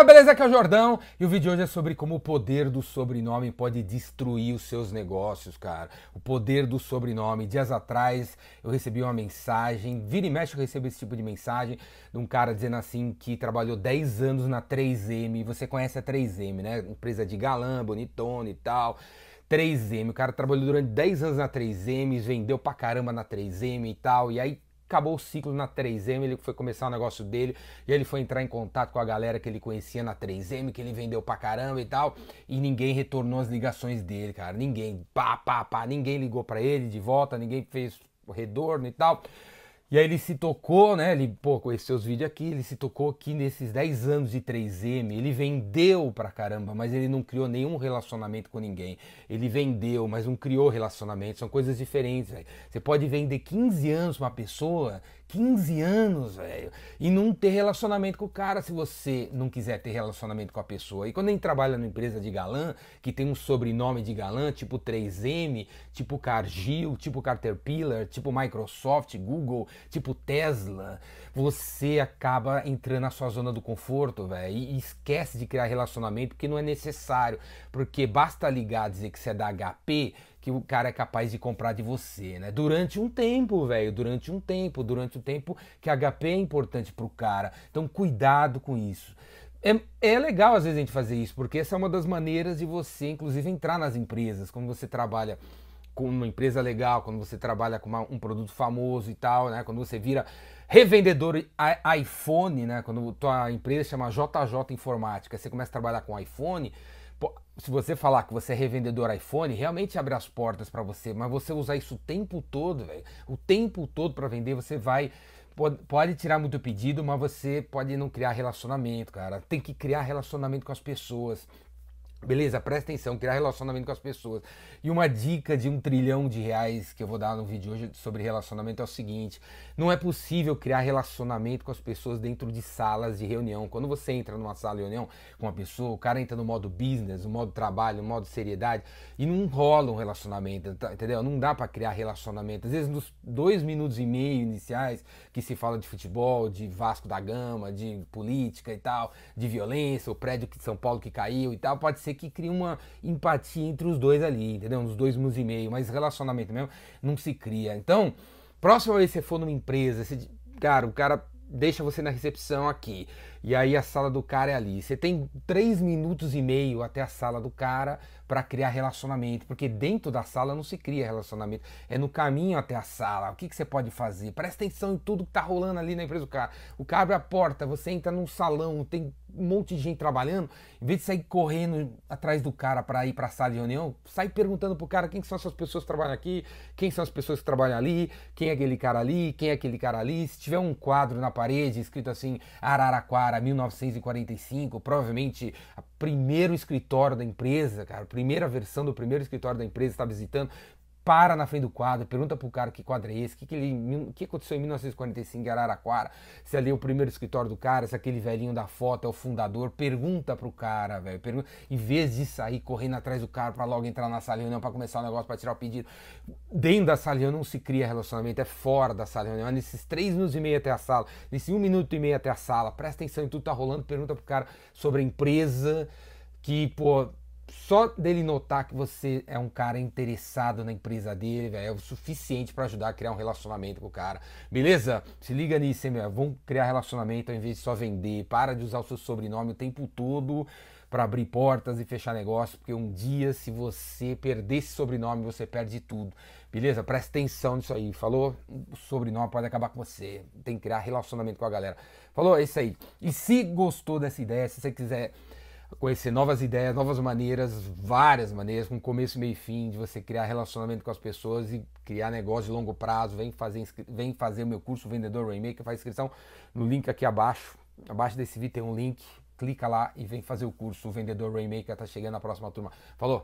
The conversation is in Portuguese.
galera, beleza? Aqui é o Jordão e o vídeo de hoje é sobre como o poder do sobrenome pode destruir os seus negócios, cara. O poder do sobrenome. Dias atrás eu recebi uma mensagem, vira e mexe eu recebo esse tipo de mensagem de um cara dizendo assim que trabalhou 10 anos na 3M. Você conhece a 3M, né? Empresa de galã, bonitona e tal. 3M, o cara trabalhou durante 10 anos na 3M, vendeu pra caramba na 3M e tal, e aí acabou o ciclo na 3M, ele foi começar o negócio dele, e ele foi entrar em contato com a galera que ele conhecia na 3M, que ele vendeu pra caramba e tal, e ninguém retornou as ligações dele, cara. Ninguém, pá, pá, pá, ninguém ligou para ele de volta, ninguém fez retorno e tal. E aí ele se tocou, né? Ele, pô, esses seus vídeos aqui, ele se tocou que nesses 10 anos de 3M, ele vendeu pra caramba, mas ele não criou nenhum relacionamento com ninguém. Ele vendeu, mas não criou relacionamento. São coisas diferentes, velho. Você pode vender 15 anos pra uma pessoa 15 anos, velho, e não ter relacionamento com o cara se você não quiser ter relacionamento com a pessoa. E quando a gente trabalha numa empresa de galã, que tem um sobrenome de galã, tipo 3M, tipo Cargill, tipo Caterpillar, tipo Microsoft, Google, tipo Tesla, você acaba entrando na sua zona do conforto, velho, e esquece de criar relacionamento porque não é necessário, porque basta ligar dizer que você é da HP que o cara é capaz de comprar de você, né? Durante um tempo, velho, durante um tempo, durante um tempo que HP é importante pro cara. Então, cuidado com isso. É, é legal às vezes a gente fazer isso, porque essa é uma das maneiras de você, inclusive, entrar nas empresas. Quando você trabalha com uma empresa legal, quando você trabalha com uma, um produto famoso e tal, né? Quando você vira revendedor iPhone, né? Quando tua empresa chama JJ Informática, você começa a trabalhar com iPhone, se você falar que você é revendedor iPhone, realmente abre as portas para você, mas você usar isso o tempo todo, velho, o tempo todo para vender, você vai pode, pode tirar muito pedido, mas você pode não criar relacionamento, cara. Tem que criar relacionamento com as pessoas. Beleza? Presta atenção, criar relacionamento com as pessoas. E uma dica de um trilhão de reais que eu vou dar no vídeo hoje sobre relacionamento é o seguinte: não é possível criar relacionamento com as pessoas dentro de salas de reunião. Quando você entra numa sala de reunião com uma pessoa, o cara entra no modo business, no modo trabalho, no modo seriedade, e não rola um relacionamento, tá, entendeu? Não dá para criar relacionamento. Às vezes, nos dois minutos e meio iniciais que se fala de futebol, de Vasco da Gama, de política e tal, de violência, o prédio de São Paulo que caiu e tal, pode ser que crie uma empatia entre os dois ali, entendeu? Nos dois minutos e meio, mas relacionamento mesmo não se cria. Então, próxima vez que você for numa empresa, você, cara, o cara deixa você na recepção aqui. E aí a sala do cara é ali. Você tem três minutos e meio até a sala do cara para criar relacionamento, porque dentro da sala não se cria relacionamento, é no caminho até a sala. O que, que você pode fazer? Presta atenção em tudo que tá rolando ali na empresa do cara. O cara abre a porta, você entra num salão, tem um monte de gente trabalhando, em vez de sair correndo atrás do cara para ir para a sala de reunião, sai perguntando pro cara quem são essas pessoas que trabalham aqui, quem são as pessoas que trabalham ali, quem é aquele cara ali, quem é aquele cara ali. Se tiver um quadro na parede escrito assim Araraquara 1945, provavelmente o primeiro escritório da empresa, cara, primeira versão do primeiro escritório da empresa está visitando para na frente do quadro, pergunta pro cara que quadro é esse, que, que, ele, que aconteceu em 1945 em Araraquara, se ali é o primeiro escritório do cara, se aquele velhinho da foto é o fundador, pergunta pro cara, velho, pergunta, em vez de sair correndo atrás do cara para logo entrar na sala de reunião para começar o negócio, para tirar o pedido, dentro da sala de reunião não se cria relacionamento, é fora da sala de reunião, é nesses três minutos e meio até a sala, nesse um minuto e meio até a sala, presta atenção em tudo que tá rolando, pergunta pro cara sobre a empresa, que, pô, só dele notar que você é um cara interessado na empresa dele, véio, é o suficiente para ajudar a criar um relacionamento com o cara. Beleza? Se liga nisso, hein, meu? Vamos criar relacionamento ao invés de só vender. Para de usar o seu sobrenome o tempo todo para abrir portas e fechar negócio, porque um dia, se você perder esse sobrenome, você perde tudo. Beleza? Presta atenção nisso aí. Falou? O sobrenome pode acabar com você. Tem que criar relacionamento com a galera. Falou? É isso aí. E se gostou dessa ideia, se você quiser conhecer novas ideias, novas maneiras, várias maneiras, com começo, meio e fim, de você criar relacionamento com as pessoas e criar negócio de longo prazo. Vem fazer, vem fazer o meu curso Vendedor Rainmaker, faz inscrição no link aqui abaixo. Abaixo desse vídeo tem um link, clica lá e vem fazer o curso Vendedor Rainmaker, tá chegando a próxima turma. Falou?